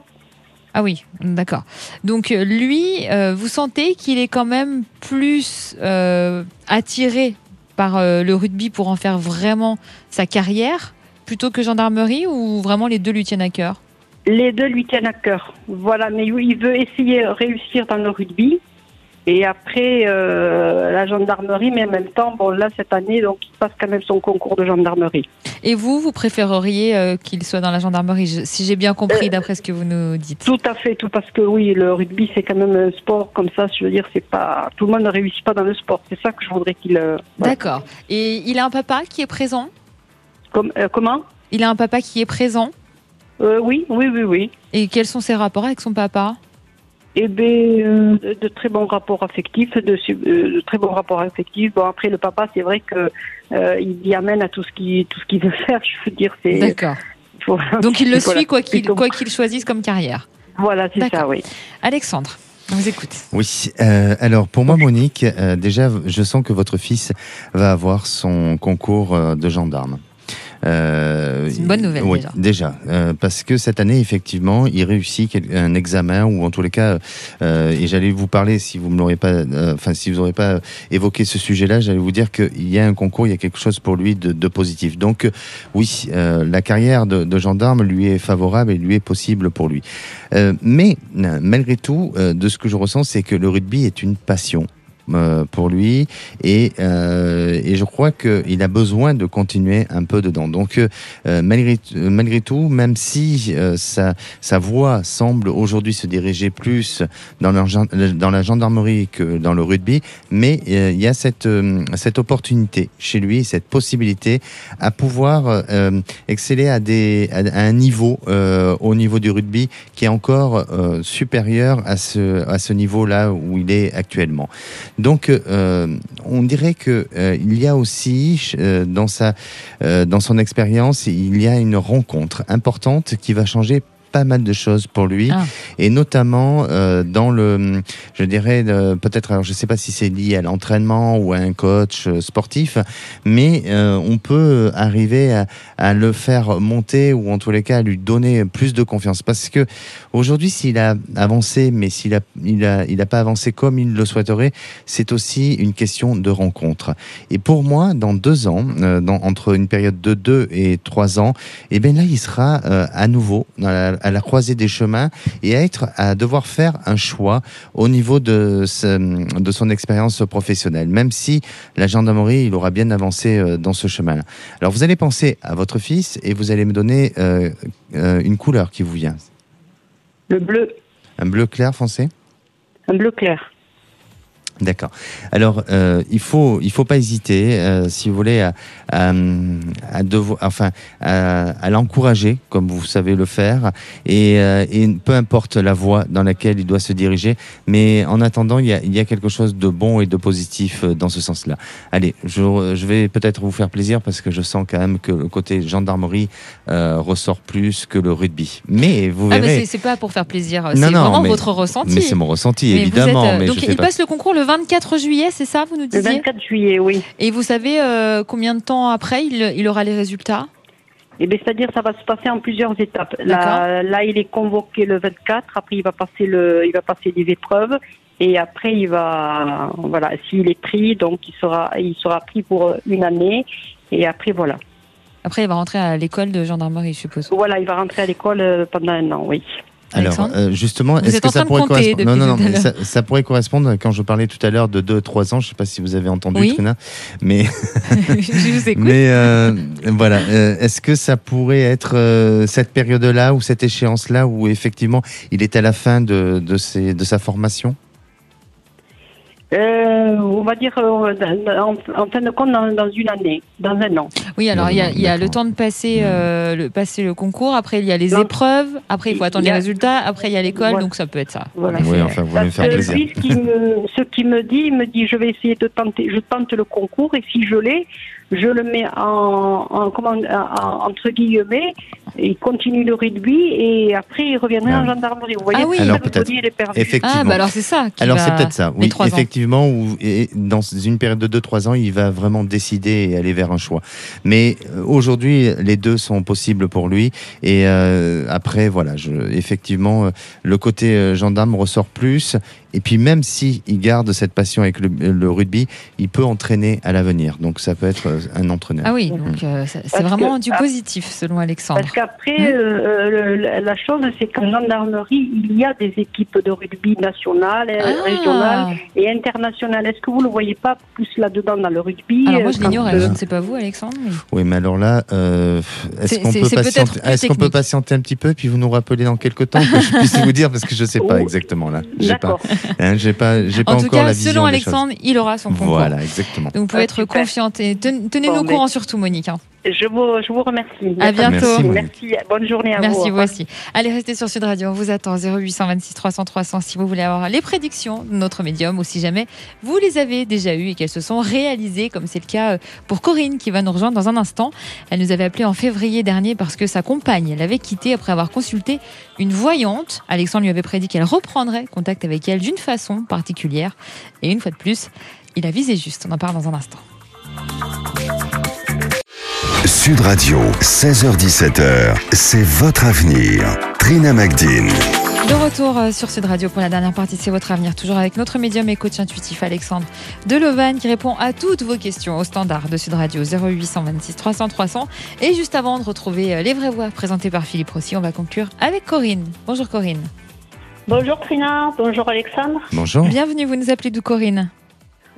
Ah oui, d'accord. Donc euh, lui, euh, vous sentez qu'il est quand même plus euh, attiré par le rugby pour en faire vraiment sa carrière plutôt que gendarmerie ou vraiment les deux lui tiennent à cœur? Les deux lui tiennent à cœur. Voilà, mais il veut essayer de réussir dans le rugby. Et après, euh, la gendarmerie, mais en même temps, bon, là, cette année, donc, il passe quand même son concours de gendarmerie. Et vous, vous préféreriez euh, qu'il soit dans la gendarmerie, si j'ai bien compris Euh, d'après ce que vous nous dites Tout à fait, tout parce que oui, le rugby, c'est quand même un sport comme ça. Je veux dire, c'est pas tout le monde ne réussit pas dans le sport. C'est ça que je voudrais qu'il. euh. D'accord. Et il a un papa qui est présent? Comme, comment? Il a un papa qui est présent? Oui, oui, oui, oui. Et quels sont ses rapports avec son papa? Eh bien, euh, de, très bons rapports affectifs, de, su- euh, de très bons rapports affectifs. Bon, après, le papa, c'est vrai que euh, il y amène à tout ce qu'il tout ce qu'il veut faire. Je veux dire, c'est. D'accord. Donc il le Voilà, suit quoi qu'il quoi qu'il choisisse comme carrière. Voilà, c'est D'accord. ça, oui. Alexandre, on vous écoute. Oui, euh, alors pour moi, Monique, euh, déjà, je sens que votre fils va avoir son concours euh, de gendarme. Euh, C'est une bonne nouvelle, oui, déjà. euh, parce que cette année, effectivement, il réussit un examen ou en tous les cas, euh, et j'allais vous parler si vous me l'aurez pas, enfin si vous n'aurez pas évoqué ce sujet-là, j'allais vous dire qu'il y a un concours, il y a quelque chose pour lui de, de positif. Donc oui, euh, la carrière de, de gendarme lui est favorable et lui est possible pour lui. Euh, mais malgré tout, euh, de ce que je ressens, c'est que le rugby est une passion. Euh, pour lui et, euh, et je crois qu'il a besoin de continuer un peu dedans. Donc euh, malgré, malgré tout, même si sa, sa voix semble aujourd'hui se diriger plus dans la, gendarmerie que dans le rugby, mais il y a cette, cette opportunité chez lui, cette possibilité à pouvoir exceller à, des, à, un niveau au niveau du rugby qui est encore supérieur à ce, à ce niveau-là où il est actuellement. Donc, euh, on dirait que euh, il y a aussi euh, dans dans son expérience, il y a une rencontre importante qui va changer pas mal de choses pour lui. Ah. et notamment euh, dans le je dirais peut-être alors je sais pas si c'est lié à l'entraînement ou à un coach euh, sportif mais euh, on peut arriver à, à le faire monter ou en tous les cas à lui donner plus de confiance. Parce que aujourd'hui s'il a avancé mais s'il a il a il a pas avancé comme il le souhaiterait c'est aussi une question de rencontre. Et pour moi dans deux ans euh, dans, entre une période de deux et trois ans et bien là il sera à nouveau dans la- à la croisée des chemins et à être à devoir faire un choix au niveau de, ce- de son expérience professionnelle, même si la gendarmerie, il aura bien avancé euh, dans ce chemin-là. Alors vous allez penser à votre fils et vous allez me donner euh, euh, une couleur qui vous vient. Le bleu, Un bleu clair foncé un bleu clair. D'accord. Alors, euh, il faut, il faut pas hésiter, euh, si vous voulez, à, à, à devoir, enfin, à, à l'encourager, comme vous savez le faire, et, euh, et peu importe la voie dans laquelle il doit se diriger, mais en attendant, il y a, il y a quelque chose de bon et de positif dans ce sens-là. Allez, je, je vais peut-être vous faire plaisir parce que je sens quand même que le côté gendarmerie ressort plus que le rugby. Mais vous Ah, verrez. c'est- c'est pas pour faire plaisir, c'est vraiment mais- votre ressenti. mais c'est mon ressenti, Mais évidemment. êtes, mais donc je il pas- passe le concours le 24 juillet, c'est ça, vous nous Le disiez 24 juillet, oui. Et vous savez euh, combien de temps après il, il aura les résultats bien, c'est-à-dire, ça va se passer en plusieurs étapes. Là, là, il est convoqué le 24. Après, il va passer le, il va passer des épreuves. Et après, il va, voilà, s'il est pris, donc il sera, il sera pris pour une année. Et après, voilà. Après, il va rentrer à l'école de gendarmerie, je suppose. Voilà, il va rentrer à l'école euh, pendant un an, oui. Alors, euh, justement, est-ce que ça pourrait correspondre Non, non, non, mais ça, ça pourrait correspondre quand je parlais tout à l'heure de 2-3 ans. Je ne sais pas si vous avez entendu, Oui. Trina, mais, je vous écoute. mais euh, voilà. Euh, est-ce que ça pourrait être euh, cette période-là ou cette échéance-là où effectivement il est à la fin de, de, ses, de sa formation? Euh, on va dire euh, en, en fin de compte dans, dans une année, dans un an. Oui, alors il y a, il y a le temps de passer, euh, le, passer le concours, après il y a les Non. épreuves, après il faut attendre Il les résultats, après il y a l'école, Voilà. donc ça peut être ça. Voilà. Oui, enfin, vous voulez me Parce faire que plaisir. lui, ce qui, me, ce qui me dit, il me dit, je vais essayer de tenter, je tente le concours et si je l'ai, je le mets en, en, comment, en- entre guillemets, il continue le rugby et après il reviendrait Ah. en gendarmerie. Vous voyez, Ah oui. Alors, peut-être. body, il est perdu. Effectivement. Ah, bah alors c'est ça. qui Alors va- c'est peut-être ça, oui, effectivement, où, et dans une période de 2-3 ans, il va vraiment décider et aller vers un choix. Mais euh, aujourd'hui, les deux sont possibles pour lui. Et euh, après, voilà, je, effectivement, euh, le côté gendarme ressort plus. Et puis même si il garde cette passion avec le, le rugby, il peut entraîner à l'avenir. Donc ça peut être euh, un entraîneur. Ah oui, donc euh, c'est vraiment que- du ah. positif selon Alexandre. Parce qu'après, Hein euh, la chose, c'est qu'en gendarmerie, il y a des équipes de rugby nationales, Ah. régionales et internationales. Est-ce que vous ne le voyez pas plus là-dedans dans le rugby Alors moi je l'ignorais, je ne sais pas vous Alexandre. mais- Oui, mais alors là, euh, est-ce qu'on peut, patienter, peut un petit peu, puis vous nous rappelez dans quelques temps que je puisse vous dire, parce que je ne sais pas exactement là. D'accord. Hein, j'ai pas, j'ai pas En tout encore la cas, vision selon. Alexandre, il aura son concours. Voilà, exactement. Donc vous pouvez Ah, être confiante et ten- tenez-nous Bon, au mais- courant surtout Monique. hein. Je vous, je vous remercie. À bientôt. Merci. Merci. Bonne journée à vous. Merci vous aussi. Allez, restez sur Sud Radio. On vous attend 0826 300 300 si vous voulez avoir les prédictions de notre médium ou si jamais vous les avez déjà eues et qu'elles se sont réalisées, comme c'est le cas euh, pour Corinne qui va nous rejoindre dans un instant. Elle nous avait appelé en février dernier parce que sa compagne l'avait quittée après avoir consulté une voyante. Alexandre lui avait prédit qu'elle reprendrait contact avec elle d'une façon particulière. Et une fois de plus, il a visé juste. On en parle dans un instant. Sud Radio, 16h17h, c'est votre avenir. Trina Magdine. De retour euh, sur Sud Radio pour la dernière partie, c'est votre avenir. Toujours avec notre médium et coach intuitif Alexandre Delovan qui répond à toutes vos questions au standard de Sud Radio 0826 300 300. Et juste avant de retrouver euh, les vraies voix présentées par Philippe Rossi, on va conclure avec Corinne. Bonjour Corinne. Bonjour Trina, bonjour Alexandre. Bonjour. Bienvenue, vous nous appelez d'où Corinne?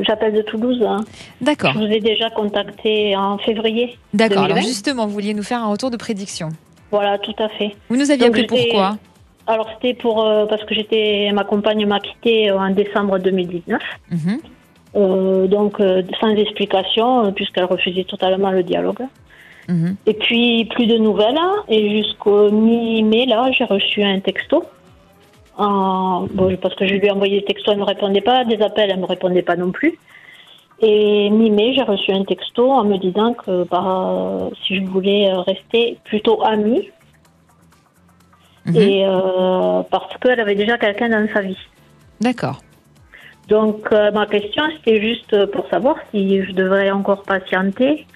J'appelle de Toulouse. hein. D'accord, Je vous ai déjà contacté en février. d'accord. Alors 2020. justement, vous vouliez nous faire un retour de prédiction. Voilà, tout à fait. Vous nous aviez Donc, appelé pourquoi Alors c'était pour euh, parce que j'étais ma compagne m'a quitté en décembre 2019. Mhm. Euh, donc euh, sans explication euh, puisqu'elle refusait totalement le dialogue. Mhm. Et puis plus de nouvelles hein. et jusqu'au mi-mai là j'ai reçu un texto. En- bon, parce que je lui ai envoyé des textos, elle ne me répondait pas, des appels, elle ne me répondait pas non plus. Et mi-mai, j'ai reçu un texto en me disant que bah, si je voulais euh, rester plutôt amie, Mhm. et euh, parce qu'elle avait déjà quelqu'un dans sa vie. D'accord. Donc euh, ma question, c'était juste pour savoir si je devrais encore patienter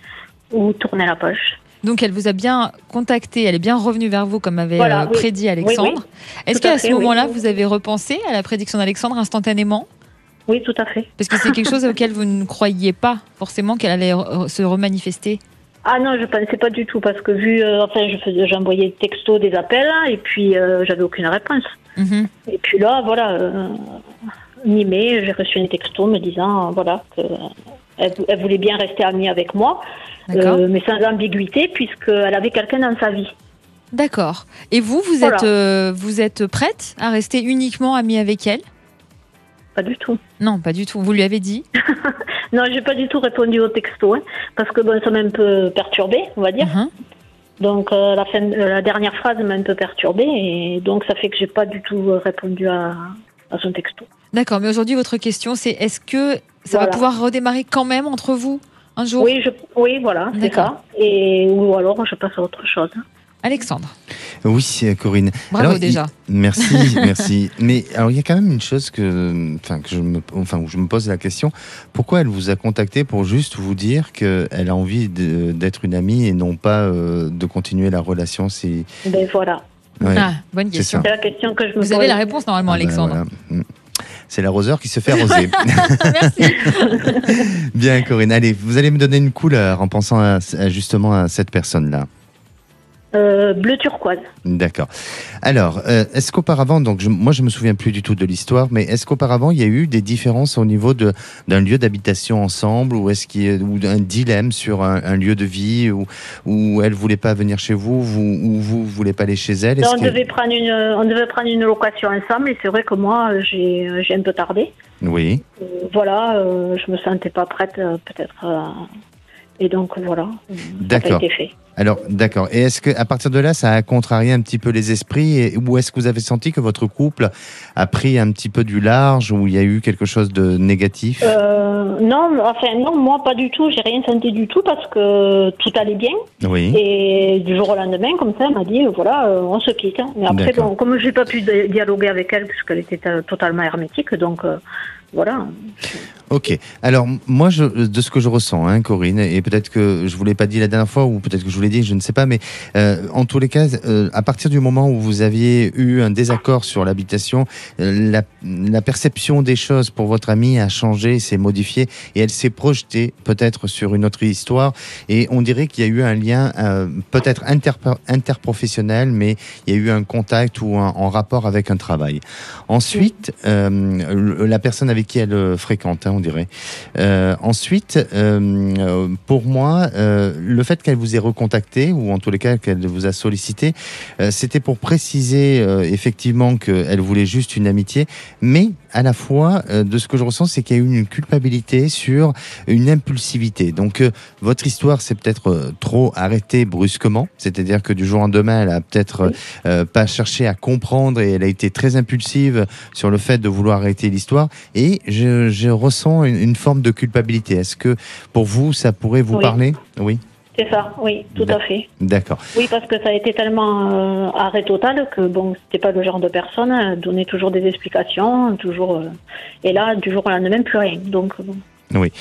ou tourner la page. Donc elle vous a bien contacté, elle est bien revenue vers vous comme avait Voilà, euh, oui. prédit Alexandre. Est-ce qu'à ce oui. moment-là, vous avez repensé à la prédiction d'Alexandre instantanément? Oui, tout à fait. Parce que c'est quelque chose auquel vous ne croyiez pas forcément qu'elle allait re- se remanifester. Ah non, je pensais pas du tout parce que vu, euh, enfin, je j'envoyais des textos, des appels hein, et puis euh, j'avais aucune réponse. Mhm. Et puis là, voilà, euh, mi-mai, j'ai reçu un texto me disant, voilà, que elle, vou- elle voulait bien rester amie avec moi, euh, mais sans ambiguïté puisqu'elle avait quelqu'un dans sa vie. D'accord. Et vous, vous Voilà. êtes, euh, vous êtes prête à rester uniquement amie avec elle? Pas du tout. Non, pas du tout. Vous lui avez dit? Non, j'ai pas du tout répondu au texto hein, parce que bon, ça m'a un peu perturbée, on va dire. Mhm. Donc euh, la, fin, la dernière phrase m'a un peu perturbée et donc ça fait que j'ai pas du tout répondu à, à son texto. D'accord. Mais aujourd'hui, votre question, c'est est-ce que ça va pouvoir redémarrer quand même entre vous un jour? Oui, je, oui, voilà, c'est D'accord. ça. Et ou alors je passe à autre chose. Alexandre, Oui, Corinne. bravo Alors, il- déjà. Merci, merci. Mais alors, il y a quand même une chose que, enfin, que je me, enfin, où je me pose la question. Pourquoi elle vous a contacté pour juste vous dire qu'elle a envie d'être une amie et non pas euh, de continuer la relation si... Ben voilà, Ouais. Ah, bonne question. c'est la question que je me Vous avez la réponse normalement, Ah bah, Alexandre. voilà. C'est l'arroseur qui se fait arroser. Merci. Bien, Corinne. Allez, vous allez me donner une couleur en pensant à- à justement à cette personne-là. Euh, bleu turquoise. D'accord. Alors, euh, est-ce qu'auparavant, donc je- moi je me souviens plus du tout de l'histoire, mais est-ce qu'auparavant il y a eu des différences au niveau de d'un lieu d'habitation ensemble, ou est-ce qu'il y a ou un dilemme sur un, un lieu de vie, ou où elle voulait pas venir chez vous, vous ou vous voulez pas aller chez elle? On devait prendre une, on devait prendre une location ensemble et c'est vrai que moi j'ai, un peu tardé. Oui. Euh, voilà, je me sentais pas prête peut-être. euh, et donc voilà, D'accord. été fait. Alors, d'accord. Et est-ce que à partir de là, ça a contrarié un petit peu les esprits et, Ou est-ce que vous avez senti que votre couple a pris un petit peu du large ou il y a eu quelque chose de négatif? Euh, non, enfin non, moi pas du tout, j'ai rien senti du tout parce que tout allait bien. Oui. Et du jour au lendemain, comme ça, elle m'a dit, voilà, euh, on se quitte. Mais après, bon, comme j'ai pas pu di- dialoguer avec elle, puisqu'elle était euh, totalement hermétique, donc euh, voilà. Ok. Alors moi, je, de ce que je ressens, hein, Corinne, et peut-être que je vous l'ai pas dit la dernière fois, ou peut-être que je vous l'ai dit, je ne sais pas, mais euh, en tous les cas, euh, à partir du moment où vous aviez eu un désaccord sur l'habitation, euh, la, la perception des choses pour votre amie a changé, s'est modifiée, et elle s'est projetée peut-être sur une autre histoire. Et on dirait qu'il y a eu un lien euh, peut-être interprofessionnel, mais il y a eu un contact ou un, en rapport avec un travail. Ensuite, euh, la personne avec qui elle euh, fréquente, hein, on dirait. Euh, ensuite, euh, pour moi, euh, le fait qu'elle vous ait recontacté, ou en tous les cas qu'elle vous a sollicité, c'était pour préciser effectivement qu'elle voulait juste une amitié, mais à la fois, euh, de ce que je ressens, c'est qu'il y a eu une culpabilité sur une impulsivité. Donc, euh, votre histoire s'est peut-être euh, trop arrêtée brusquement, c'est-à-dire que du jour au lendemain, elle a peut-être pas cherché à comprendre et elle a été très impulsive sur le fait de vouloir arrêter l'histoire. Et je, je ressens une, une forme de culpabilité. Est-ce que pour vous, ça pourrait vous Oui. parler? Oui, C'est ça, oui, tout à fait. d'accord. Oui, parce que ça a été tellement euh, arrêt total que bon, c'était pas le genre de personne à donner toujours des explications, toujours. euh, et là, du jour au lendemain, plus rien. Donc, bon, Oui,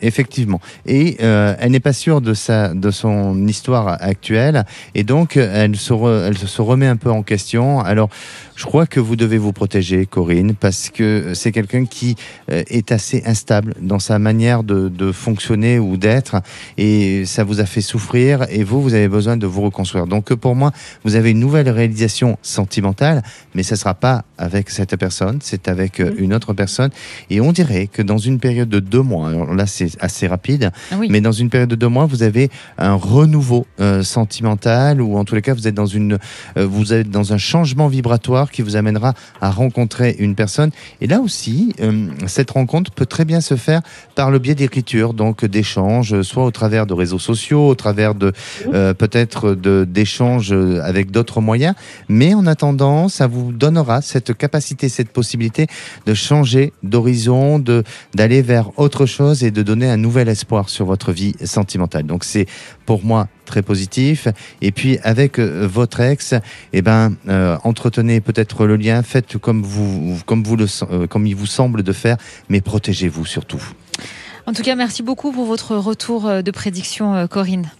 effectivement. Et euh, elle n'est pas sûre de sa, de son histoire actuelle, et donc elle se, re- elle se remet un peu en question. Alors, je crois que vous devez vous protéger, Corinne, parce que c'est quelqu'un qui euh, est assez instable dans sa manière de, de fonctionner ou d'être, et ça vous a fait souffrir, et vous, vous avez besoin de vous reconstruire. Donc, pour moi, vous avez une nouvelle réalisation sentimentale, mais ça sera pas avec cette personne, c'est avec euh, une autre personne. Et on dirait que dans une période de deux mois, alors là c'est assez rapide, Ah oui. mais dans une période de deux mois, vous avez un renouveau euh, sentimental, ou en tous les cas, vous êtes dans une, euh, vous êtes dans un changement vibratoire qui vous amènera à rencontrer une personne. Et là aussi, euh, cette rencontre peut très bien se faire par le biais d'écriture, donc d'échanges, soit au travers de réseaux sociaux, au travers de peut-être d'échanges avec d'autres moyens. Mais en attendant, ça vous donnera cette capacité, cette possibilité de changer d'horizon, de d'aller vers autre chose et de donner un nouvel espoir sur votre vie sentimentale. Donc c'est pour moi très positif. Et puis avec euh, votre ex, eh ben euh, entretenez peut-être le lien, faites comme vous comme vous le euh, comme il vous semble de faire, mais protégez-vous surtout. En tout cas, merci beaucoup pour votre retour euh, de prédiction, Corinne.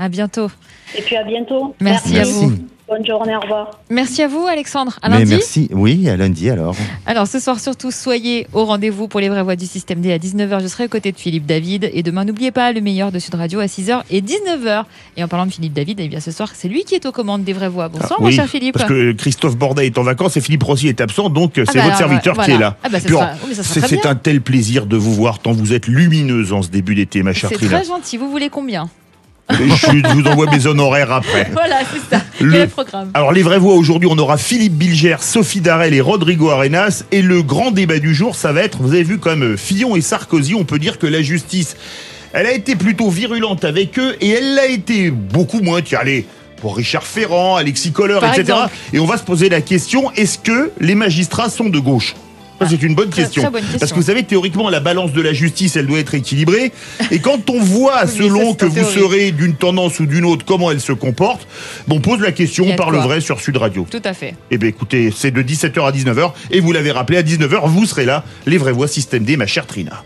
À bientôt. Et puis à bientôt. Merci à vous. Bonne journée, au revoir. Merci à vous, Alexandre. À mais lundi. merci. Oui, à lundi alors. Alors ce soir surtout, soyez au rendez-vous pour les vraies voix du système D à 19h. Je serai aux côtés de Philippe David. Et demain, n'oubliez pas le meilleur de Sud Radio à 6h et 19h. Et en parlant de Philippe David, eh bien ce soir, c'est lui qui est aux commandes des vraies voix. Bonsoir, Ah, mon cher Philippe. Parce que Christophe Bordet est en vacances et Philippe Rossi est absent, donc euh, Ah c'est bah votre alors, serviteur voilà. qui est là. Ah bah, oui, c'est très c'est bien. un tel plaisir de vous voir tant vous êtes lumineuse en ce début d'été, ma chère C'est très gentil. Vous voulez combien? Je, vous envoie mes honoraires après. Voilà, c'est ça. Le- Quel programme Alors les vraies voix aujourd'hui, on aura Philippe Bilger, Sophie Darel et Rodrigo Arenas. Et le grand débat du jour, ça va être, vous avez vu comme euh, Fillon et Sarkozy, on peut dire que la justice, elle a été plutôt virulente avec eux et elle l'a été beaucoup moins, tiens, allez, pour Richard Ferrand, Alexis Kohler, Par etc. exemple. Et on va se poser la question, est-ce que les magistrats sont de gauche? C'est une bonne question. très bonne question. Parce que vous savez, théoriquement, la balance de la justice, elle doit être équilibrée. Et quand on voit, Oui, mais ça, selon que vous serez d'une tendance ou d'une autre, comment elle se comporte, bon, on pose la question Il y a de par le quoi. vrai sur Sud Radio. Tout à fait. Eh bien écoutez, c'est de 17h à 19h et vous l'avez rappelé, à 19h, vous serez là, les vraies voix système D, ma chère Trina.